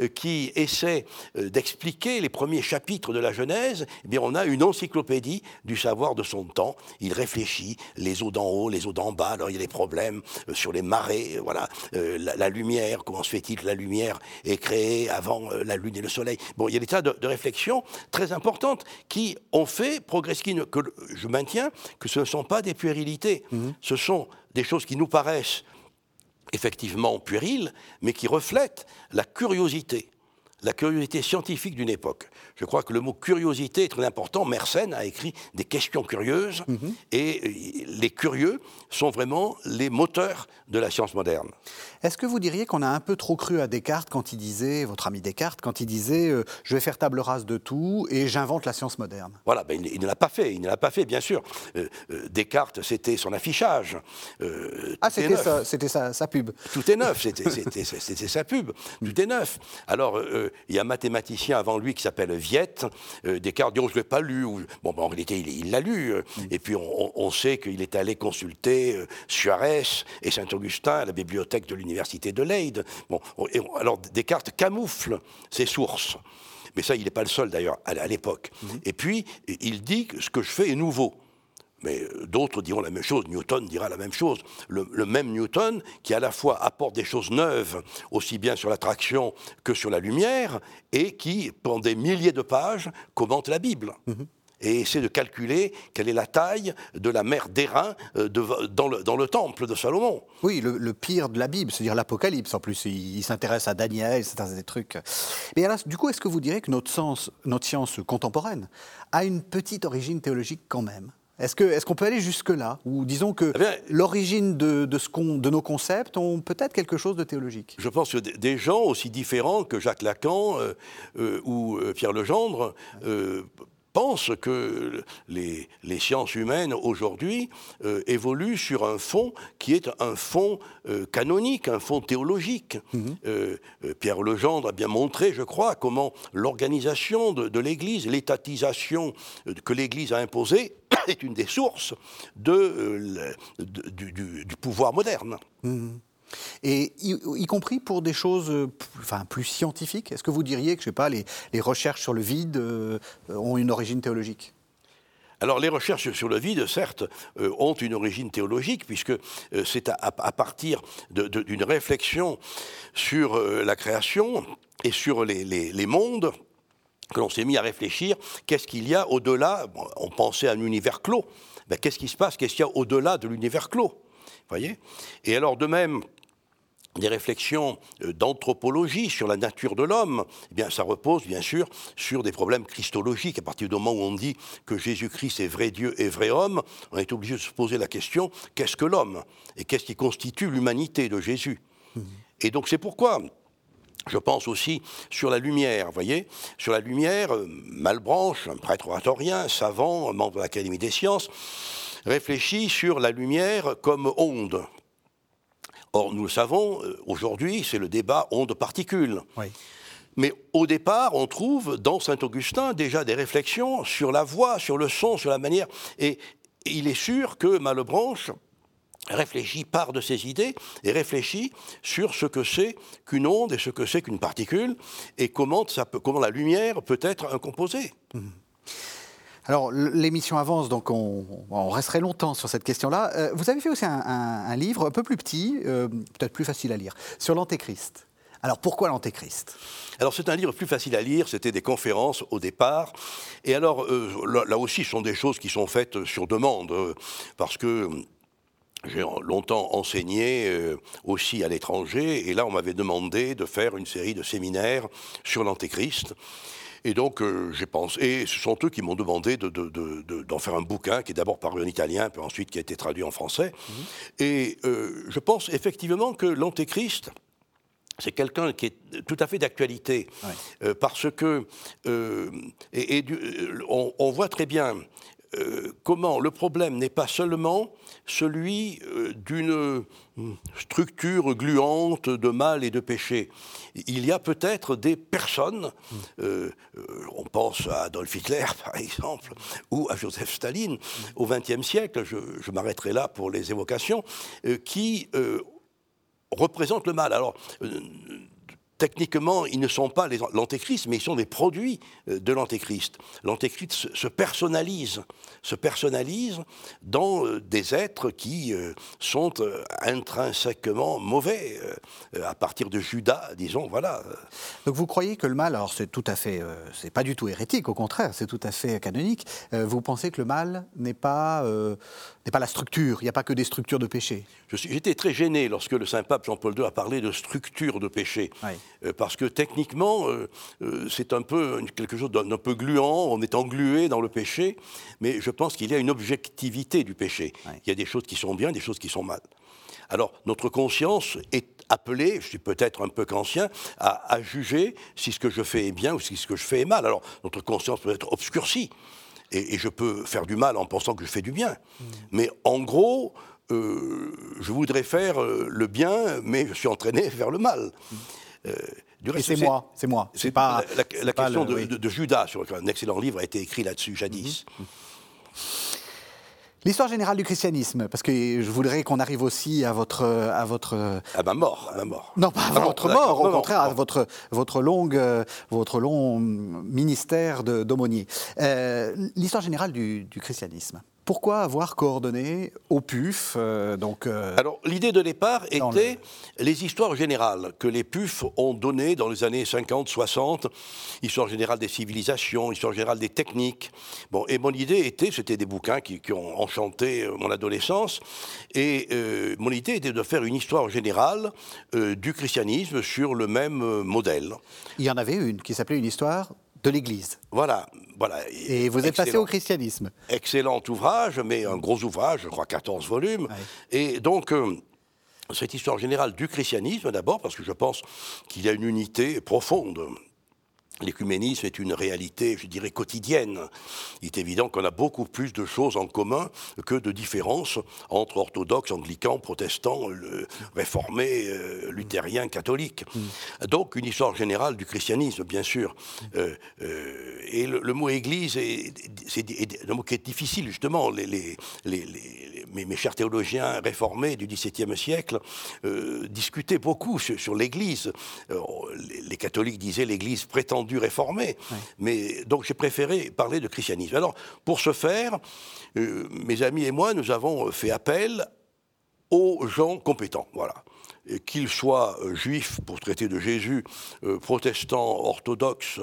euh, qui essaie euh, d'expliquer les premiers chapitres de la Genèse, eh bien on a une encyclopédie du savoir de son temps. Il réfléchit, les eaux d'en haut, les eaux d'en bas, alors il y a des problèmes euh, sur les marées, euh, voilà, euh, la, lumière, comment se fait-il que la lumière est créée avant la Lune et le Soleil? Bon, il y a des tas de, réflexions très importantes qui ont fait progresser, que je maintiens que ce ne sont pas des puérilités, mhm. ce sont des choses qui nous paraissent effectivement puériles, mais qui reflètent la curiosité, la curiosité scientifique d'une époque. Je crois que le mot curiosité est très important. Mersenne a écrit des questions curieuses mhm. et euh, les curieux sont vraiment les moteurs de la science moderne. Est-ce que vous diriez qu'on a un peu trop cru à Descartes quand il disait, votre ami Descartes, quand il disait euh, je vais faire table rase de tout et j'invente la science moderne Voilà, ben, il, ne l'a pas fait, il ne l'a pas fait, bien sûr. Euh, Descartes, c'était son affichage. ah, c'était sa, sa, pub. Tout est neuf, c'était sa pub. Tout est neuf. Alors, il y a un mathématicien avant lui qui s'appelle Viette. Euh, Descartes dit, oh, je ne l'ai pas lu. Bon, ben, en réalité, il l'a lu. Euh, mm. Et puis, on, sait qu'il est allé consulter euh, Suarez et Saint-Augustin à la bibliothèque de l'université de Leyde. Bon, alors, Descartes camoufle ses sources. Mais ça, il n'est pas le seul d'ailleurs à, l'époque. Mm. Et puis, il dit que ce que je fais est nouveau. Mais euh, d'autres diront la même chose, Newton dira la même chose. Le, même Newton qui à la fois apporte des choses neuves, aussi bien sur l'attraction que sur la lumière, et qui, pendant des milliers de pages, commente la Bible. Mhm. Et essaie de calculer quelle est la taille de la mer d'Airain euh, dans, le, temple de Salomon. Oui, le, pire de la Bible, c'est-à-dire l'Apocalypse en plus. Il, s'intéresse à Daniel, c'est des trucs. Mais alors, du coup, est-ce que vous direz que notre, sens, notre science contemporaine a une petite origine théologique quand même? Est-ce qu'on peut aller jusque-là Ou disons que eh l'origine de, de, nos concepts ont peut-être quelque chose de théologique? Je pense que des gens aussi différents que Jacques Lacan euh, euh, ou euh, Pierre Legendre pense que les, sciences humaines aujourd'hui euh, évoluent sur un fond qui est un fond euh, canonique, un fond théologique. Mhm. Euh, Pierre Legendre a bien montré, je crois, comment l'organisation de, l'Église, l'étatisation que l'Église a imposée, <coughs> est une des sources de, du, pouvoir moderne. Mhm. Et y, compris pour des choses euh, enfin, plus scientifiques. Est-ce que vous diriez que je sais pas, les, recherches sur le vide euh, ont une origine théologique? Alors les recherches sur le vide, certes, euh, ont une origine théologique, puisque c'est à, partir d'une réflexion sur la création et sur les, mondes que l'on s'est mis à réfléchir, qu'est-ce qu'il y a au-delà, on pensait à un univers clos, ben, qu'est-ce qui se passe, qu'est-ce qu'il y a au-delà de l'univers clos? Voyez? Et alors de même, des réflexions euh, d'anthropologie sur la nature de l'homme, eh bien, ça repose bien sûr sur des problèmes christologiques. À partir du moment où on dit que Jésus-Christ est vrai Dieu et vrai homme, on est obligé de se poser la question qu'est-ce que l'homme et qu'est-ce qui constitue l'humanité de Jésus? Mmh. Et donc c'est pourquoi je pense aussi sur la lumière, voyez? Sur la lumière, euh, Malbranche, un prêtre oratorien, savant, membre de l'Académie des sciences, réfléchit sur la lumière comme onde. Or, nous le savons, euh, aujourd'hui, c'est le débat onde-particule. Mais au départ, on trouve dans Saint-Augustin déjà des réflexions sur la voix, sur le son, sur la manière. Et il est sûr que Malebranche réfléchit, part de ses idées et réfléchit sur ce que c'est qu'une onde et ce que c'est qu'une particule et comment, ça peut, comment la lumière peut être un composé. Mmh. Alors, l'émission avance, donc on, resterait longtemps sur cette question-là. Euh, vous avez fait aussi un, livre un peu plus petit, euh, peut-être plus facile à lire, sur l'Antéchrist. Alors, pourquoi l'Antéchrist? Alors c'est un livre plus facile à lire, c'était des conférences au départ. Et alors euh, là, aussi, ce sont des choses qui sont faites sur demande, parce que j'ai longtemps enseigné aussi à l'étranger, et là on m'avait demandé de faire une série de séminaires sur l'Antéchrist. Et donc, euh, j'ai pensé. Et ce sont eux qui m'ont demandé d'en faire un bouquin qui est d'abord paru en italien, puis ensuite qui a été traduit en français. Mhm. Et euh, je pense effectivement que l'Antéchrist, c'est quelqu'un qui est tout à fait d'actualité, euh, parce que et, on, voit très bien euh, comment le problème n'est pas seulement celui euh, d'une euh, structure gluante de mal et de péché. Il y a peut-être des personnes, on pense à Adolf Hitler <laughs> par exemple, ou à Joseph Staline au XXe siècle, je, je m'arrêterai là pour les évocations, qui représentent le mal. Alors, techniquement, ils ne sont pas l'antéchrist, mais ils sont des produits euh, de l'antéchrist. L'antéchrist se personnalise, se personnalise dans euh, des êtres qui euh, sont intrinsèquement mauvais, à partir de Judas, disons, voilà. Donc vous croyez que le mal, alors c'est tout à fait, c'est pas du tout hérétique, au contraire, c'est tout à fait canonique. vous pensez que le mal n'est pas, n'est pas la structure, il n'y a pas que des structures de péché? J'étais très gêné lorsque le Saint-Pape Jean-Paul II a parlé de structure de péché. Euh, parce que techniquement, euh, euh, c'est un peu quelque chose d'un peu gluant, on est englué dans le péché, mais je pense qu'il y a une objectivité du péché. Il y a des choses qui sont bien, des choses qui sont mal. Alors, notre conscience est appelée, je suis peut-être un peu qu'ancien, à, juger si ce que je fais est bien ou si ce que je fais est mal. Alors, notre conscience peut être obscurcie, et, je peux faire du mal en pensant que je fais du bien. Mm. Mais en gros, je voudrais faire le bien, mais je suis entraîné <laughs> vers le mal. Mm. Euh, et c'est moi, c'est moi. C'est pas la, question de, Judas, sur un excellent livre, a été écrit là-dessus jadis. Mhm. L'histoire générale du christianisme, parce que je voudrais qu'on arrive aussi à votre... À, votre, à ma mort, à ma mort. Non, pas à votre mort, au contraire, à votre, votre, longue, votre long ministère d'aumônier. Euh, l'histoire générale du, du christianisme pourquoi avoir coordonné au PUF euh, donc, euh, Alors, l'idée de départ était les histoires générales que les PUF ont données dans les années 50-60, histoire générale des civilisations, histoire générale des techniques. Bon, et mon idée était, c'était des bouquins qui, ont enchanté euh, mon adolescence, et mon idée était de faire une histoire générale du christianisme sur le même modèle. Il y en avait une qui s'appelait une histoire de l'Église. Voilà, voilà. Et vous êtes passé au christianisme. Excellent ouvrage, mais un gros ouvrage, je crois 14 volumes. Et donc, euh, cette histoire générale du christianisme, d'abord, parce que je pense qu'il y a une unité profonde L'écuménisme est une réalité, je dirais, quotidienne. Il est évident qu'on a beaucoup plus de choses en commun que de différences entre orthodoxes, anglicans, protestants, réformés, euh, luthériens, catholiques. Mm. Donc une histoire générale du christianisme, bien sûr. Euh, euh, et le, mot Église, c'est un mot qui est difficile, justement. Les, mes, chers théologiens réformés du XVIIe siècle discutaient beaucoup sur, l'Église. les, catholiques disaient l'Église prétendue du réformer. Mais, donc j'ai préféré parler de christianisme. Alors, pour ce faire, euh, mes amis et moi, nous avons fait appel aux gens compétents. Voilà qu'ils soient euh, juifs pour traiter de Jésus, euh, protestants, orthodoxes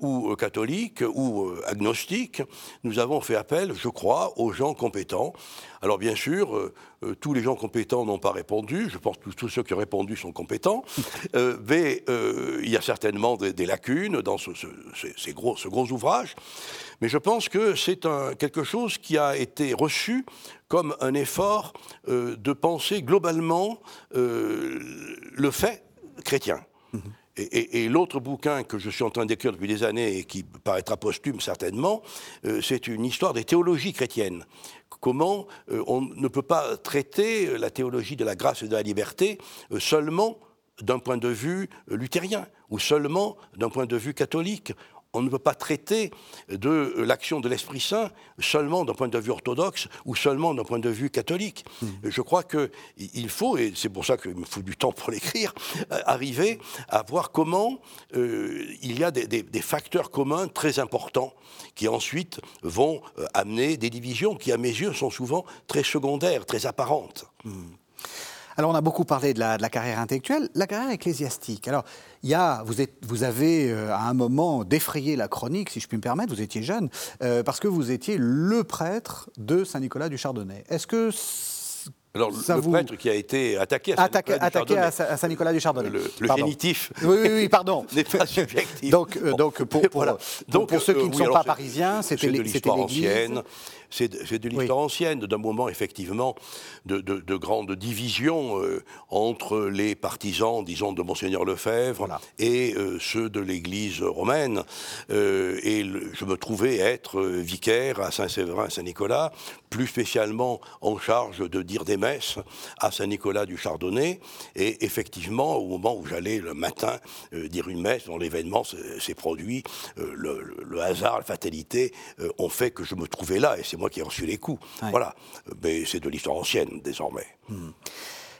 ou catholiques ou agnostiques, nous avons fait appel, je crois, aux gens compétents. Alors bien sûr, euh, tous les gens compétents n'ont pas répondu. Je pense que tous ceux qui ont répondu sont compétents. Euh, mais euh, il y a certainement des, lacunes dans ce, ces gros, ce gros ouvrage. Mais je pense que c'est quelque chose qui a été reçu comme un effort de penser globalement le fait chrétien. Mm-hmm. Et, l'autre bouquin que je suis en train d'écrire depuis des années et qui paraîtra posthume certainement, c'est une histoire des théologies chrétiennes comment euh, on ne peut pas traiter euh, la théologie de la grâce et de la liberté euh, seulement d'un point de vue luthérien ou seulement d'un point de vue catholique on ne peut pas traiter de l'action de l'Esprit Saint seulement d'un point de vue orthodoxe ou seulement d'un point de vue catholique. Hmm. Je crois qu'il faut, et c'est pour ça qu'il me faut du temps pour <laughs> l'écrire, euh, arriver à voir comment euh, il y a des, facteurs communs très importants qui ensuite vont euh, amener des divisions qui, à mes yeux, sont souvent très secondaires, très apparentes. Hmm. Alors, on a beaucoup parlé de la, carrière intellectuelle, la carrière ecclésiastique. Alors, il y a, vous, êtes, vous avez euh, à un moment défrayé la chronique, si je puis me permettre, vous étiez jeune, euh, parce que vous étiez le prêtre de Saint-Nicolas du Chardonnay. Est-ce que alors, le prêtre qui a été attaqué à Saint-Nicolas du, Chardonnay. Le, génitif. Oui, oui, pardon. <laughs> N'est pas subjectif. donc, euh, donc, pour, <laughs> donc, pour, ceux qui ne sont pas parisiens, c'était l'église. ancienne. C'est de l'histoire ancienne, d'un moment effectivement de, de, grande division euh, entre les partisans, disons, de Monseigneur Lefebvre et euh, ceux de l'Église romaine. Euh, et je me trouvais être vicaire à Saint-Séverin, Saint-Nicolas, plus spécialement en charge de dire des messes à Saint-Nicolas du Chardonnay. Et effectivement, au moment où j'allais le matin dire une messe, dont l'événement s'est produit, le, hasard, la fatalité ont fait que je me trouvais là. Et c'est moi qui ai reçu les coups. Voilà. Mais c'est de l'histoire ancienne, désormais. Hmm.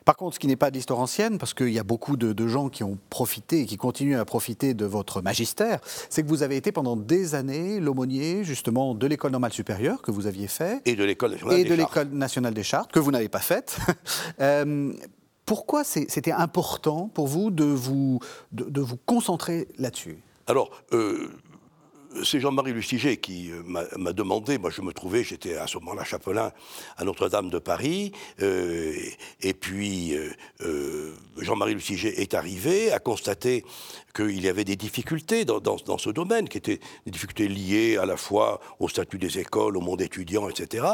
Par contre, ce qui n'est pas de l'histoire ancienne, parce qu'il y a beaucoup de, gens qui ont profité et qui continuent à profiter de votre magistère, c'est que vous avez été pendant des années l'aumônier justement de l'école normale supérieure que vous aviez fait. Et de l'école nationale, et de l'école nationale des chartes que vous n'avez pas faite. <laughs> Euh, pourquoi c'était important pour vous de vous, de, vous concentrer là-dessus? Alors, euh, c'est Jean-Marie Lustiger qui euh, m'a demandé, moi je me trouvais, j'étais à ce moment-là chapelain à Notre-Dame de Paris, euh, et puis euh, Jean-Marie Lustiger est arrivé, a constaté qu'il y avait des difficultés dans, dans, ce domaine, qui étaient des difficultés liées à la fois au statut des écoles, au monde étudiant, etc.,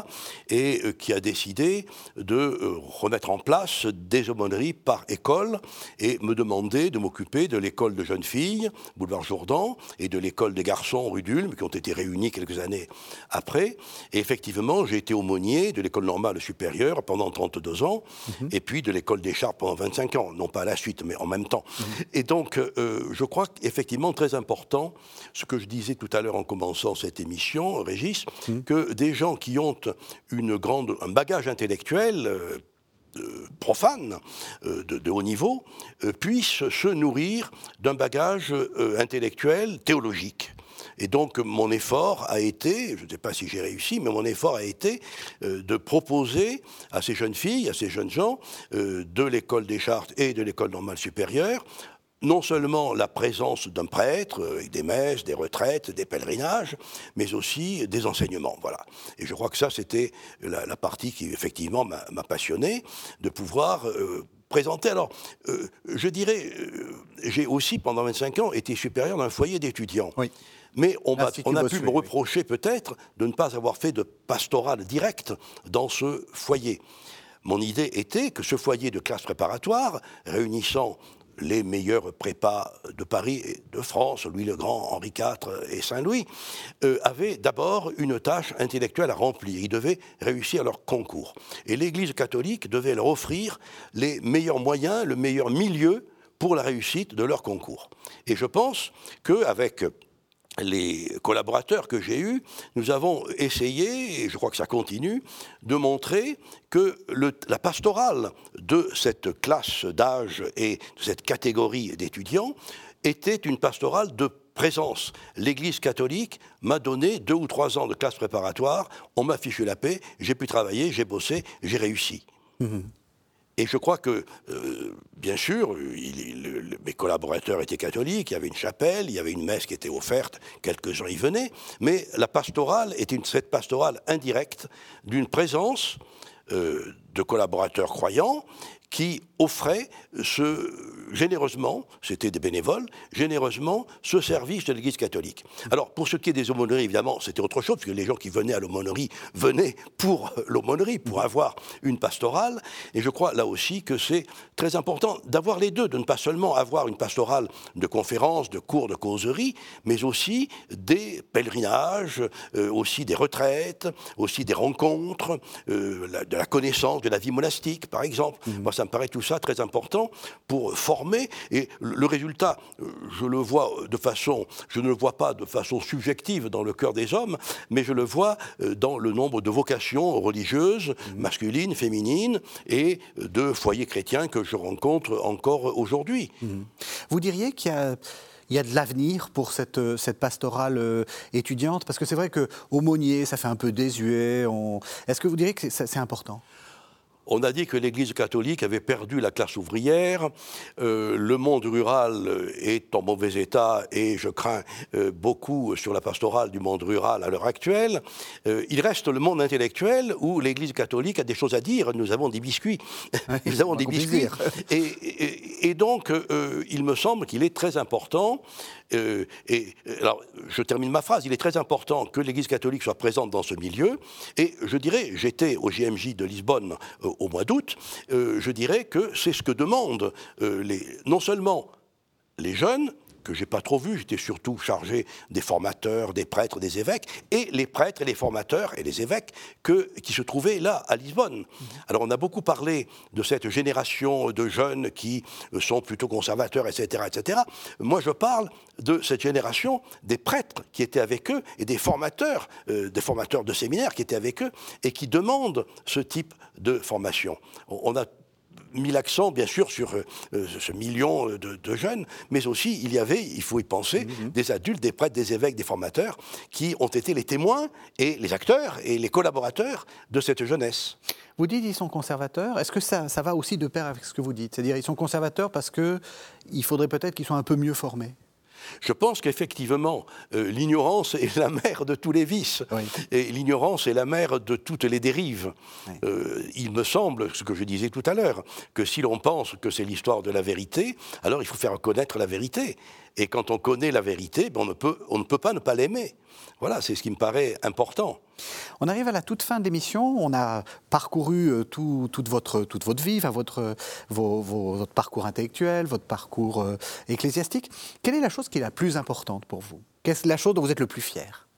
et qui a décidé de remettre en place des aumôneries par école et me demander de m'occuper de l'école de jeunes filles, boulevard Jourdan, et de l'école des garçons, rue d'Ulm, qui ont été réunis quelques années après. Et effectivement, j'ai été aumônier de l'école normale supérieure pendant 32 ans, mhm. et puis de l'école des Chartes pendant 25 ans, non pas à la suite, mais en même temps. Mhm. Et donc, euh, je crois qu'effectivement, très important, ce que je disais tout à l'heure en commençant cette émission, Régis, mhm. que des gens qui ont une grande, un bagage intellectuel, euh, euh, de, haut niveau euh, puissent se nourrir d'un bagage euh, intellectuel théologique. Et donc mon effort a été, je ne sais pas si j'ai réussi, mais mon effort a été de proposer à ces jeunes filles, à ces jeunes gens de l'école des chartes et de l'école normale supérieure non seulement la présence d'un prêtre, avec des messes, des retraites, des pèlerinages, mais aussi des enseignements. Voilà. Et je crois que ça, c'était la, partie qui, effectivement, m'a passionné, de pouvoir euh, présenter. Alors, euh, je dirais, euh, j'ai aussi, pendant 25 ans, été supérieur d'un foyer d'étudiants. Oui. Mais on, a, on a pu me reprocher peut-être de ne pas avoir fait de pastoral direct dans ce foyer. Mon idée était que ce foyer de classe préparatoire, réunissant les meilleurs prépas de Paris et de France, Louis le Grand, Henri IV et Saint-Louis, euh, avaient d'abord une tâche intellectuelle à remplir. Ils devaient réussir leur concours. Et l'Église catholique devait leur offrir les meilleurs moyens, le meilleur milieu pour la réussite de leur concours. Et je pense qu'avec les collaborateurs que j'ai eus, nous avons essayé, et je crois que ça continue, de montrer que la pastorale de cette classe d'âge et de cette catégorie d'étudiants était une pastorale de présence. L'Église catholique m'a donné deux ou trois ans de classe préparatoire, on m'a fichu la paix, j'ai pu travailler, j'ai bossé, j'ai réussi. Mmh et je crois que, euh, bien sûr, mes collaborateurs étaient catholiques, il y avait une chapelle, il y avait une messe qui était offerte, quelques gens y venaient, mais la pastorale était une, cette pastorale indirecte d'une présence euh, de collaborateurs croyants qui offraient ce, généreusement, c'était des bénévoles, généreusement ce service de l'Église catholique. Alors, pour ce qui est des aumôneries, évidemment, c'était autre chose, puisque les gens qui venaient à l'aumônerie venaient pour l'aumônerie, pour avoir une pastorale. Et je crois là aussi que c'est très important d'avoir les deux, de ne pas seulement avoir une pastorale de conférences, de cours, de causeries, mais aussi des pèlerinages, euh, aussi des retraites, aussi des rencontres, euh, de la connaissance de la vie monastique, par exemple. Mmh. Moi, ça me paraît tout ça très important pour former. Et le résultat, euh, je le vois de façon, je ne le vois pas de façon subjective dans le cœur des hommes, mais je le vois euh, dans le nombre de vocations religieuses, mmh. masculines, féminines, et de foyers chrétiens que je rencontre encore aujourd'hui. Mmh. Vous diriez qu'il y a il y a de l'avenir pour cette, cette pastorale euh, étudiante? Parce que c'est vrai que aumônier, ça fait un peu désuet. Est-ce que vous diriez que c'est important? On a dit que l'Église catholique avait perdu la classe ouvrière, euh, le monde rural est en mauvais état et je crains euh, beaucoup sur la pastorale du monde rural à l'heure actuelle. Euh, il reste le monde intellectuel où l'Église catholique a des choses à dire. Nous avons des biscuits. <laughs> Nous avons des biscuits. Et, et, donc, il me semble qu'il est très important et alors, je termine ma phrase. Il est très important que l'Église catholique soit présente dans ce milieu. Et je dirais, j'étais au JMJ de Lisbonne au mois d'août. Euh, je dirais que c'est ce que demandent les, non seulement les jeunes, que j'ai pas trop vu. J'étais surtout chargé des formateurs, des prêtres, des évêques, et les prêtres et les formateurs et les évêques que, qui se trouvaient là, à Lisbonne. Alors on a beaucoup parlé de cette génération de jeunes qui sont plutôt conservateurs, etc., etc. Moi, je parle de cette génération des prêtres qui étaient avec eux et des formateurs, euh, des formateurs de séminaires qui étaient avec eux et qui demandent ce type de formation. On a mis l'accent, bien sûr, sur euh, euh, ce million de, jeunes, mais aussi il y avait, il faut y penser, mhm. des adultes, des prêtres, des évêques, des formateurs, qui ont été les témoins et les acteurs et les collaborateurs de cette jeunesse. Vous dites qu'ils sont conservateurs. Est-ce que ça, ça va aussi de pair avec ce que vous dites? C'est-à-dire ils sont conservateurs parce qu'il faudrait peut-être qu'ils soient un peu mieux formés Je pense qu'effectivement, euh, l'ignorance est la mère de tous les vices. Et l'ignorance est la mère de toutes les dérives. Euh, il me semble, ce que je disais tout à l'heure, que si l'on pense que c'est l'histoire de la vérité, alors il faut faire connaître la vérité. Et quand on connaît la vérité, ben, on, ne peut, on ne peut pas ne pas l'aimer. Voilà, c'est ce qui me paraît important. On arrive à la toute fin de l'émission. On a parcouru euh, toute, votre, toute votre vie, votre, votre parcours intellectuel, votre parcours euh, ecclésiastique. Quelle est la chose qui est la plus importante pour vous? Qu'est-ce la chose dont vous êtes le plus fier?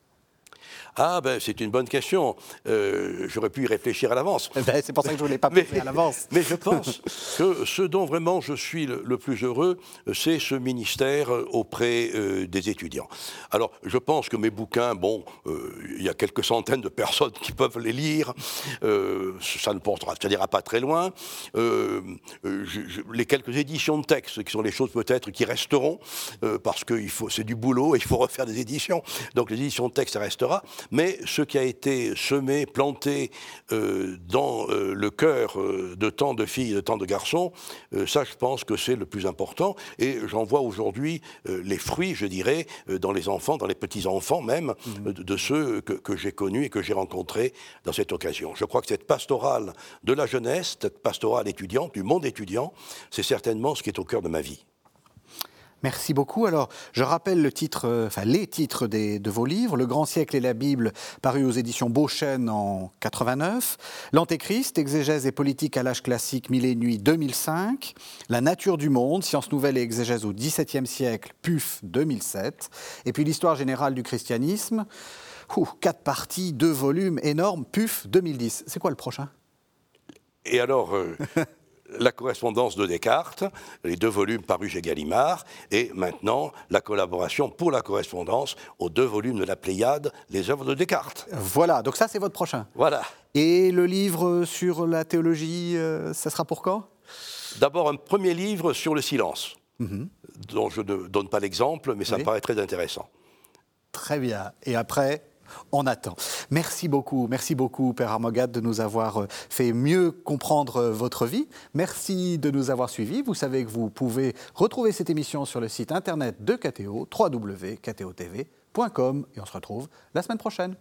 Ah, ben, c'est une bonne question. Euh, j'aurais pu y réfléchir à l'avance. <laughs> Ben, c'est pour ça que je ne voulais pas poser à l'avance. <laughs> Mais je pense que ce dont vraiment je suis le, plus heureux, c'est ce ministère auprès euh, des étudiants. Alors, je pense que mes bouquins, bon, euh, il y a quelques centaines de personnes qui peuvent les lire. ça ne portera, ça n'ira pas très loin. les quelques éditions de textes, qui sont les choses peut-être qui resteront, parce que c'est du boulot et il faut refaire des éditions. Donc, les éditions de textes, ça restera mais ce qui a été semé, planté euh, dans euh, le cœur euh, de tant de filles, de tant de garçons, ça je pense que c'est le plus important. Et j'en vois aujourd'hui les fruits, je dirais, dans les enfants, dans les petits-enfants même, mmh. de, ceux que, que j'ai connus et que j'ai rencontrés dans cette occasion. Je crois que cette pastorale de la jeunesse, cette pastorale étudiante, du monde étudiant, c'est certainement ce qui est au cœur de ma vie. Merci beaucoup. Alors, je rappelle le titre, euh, enfin, les titres de vos livres. Le Grand siècle et la Bible, paru aux éditions Beauchesne en 89, L'Antéchrist, exégèse et politique à l'âge classique, mille et nuits 2005, La nature du monde, sciences nouvelles et exégèse au XVIIe siècle, PUF 2007, et puis l'histoire générale du christianisme, quatre parties, deux volumes énormes, PUF 2010. C'est quoi le prochain? Et alors, euh, <laughs> la correspondance de Descartes, les deux volumes parus chez Gallimard, et maintenant la collaboration pour la correspondance aux deux volumes de la Pléiade, les œuvres de Descartes. Voilà, donc ça c'est votre prochain. Voilà. Et le livre sur la théologie, euh, ça sera pour quand? D'abord un premier livre sur le silence, mhm. dont je ne donne pas l'exemple, mais ça me paraît très intéressant. Très bien. Et après? On attend. Merci beaucoup, merci beaucoup, Père Armogad, de nous avoir euh, fait mieux comprendre euh, votre vie. Merci de nous avoir suivis. Vous savez que vous pouvez retrouver cette émission sur le site internet de KTO, www.ktotv.com, et on se retrouve la semaine prochaine.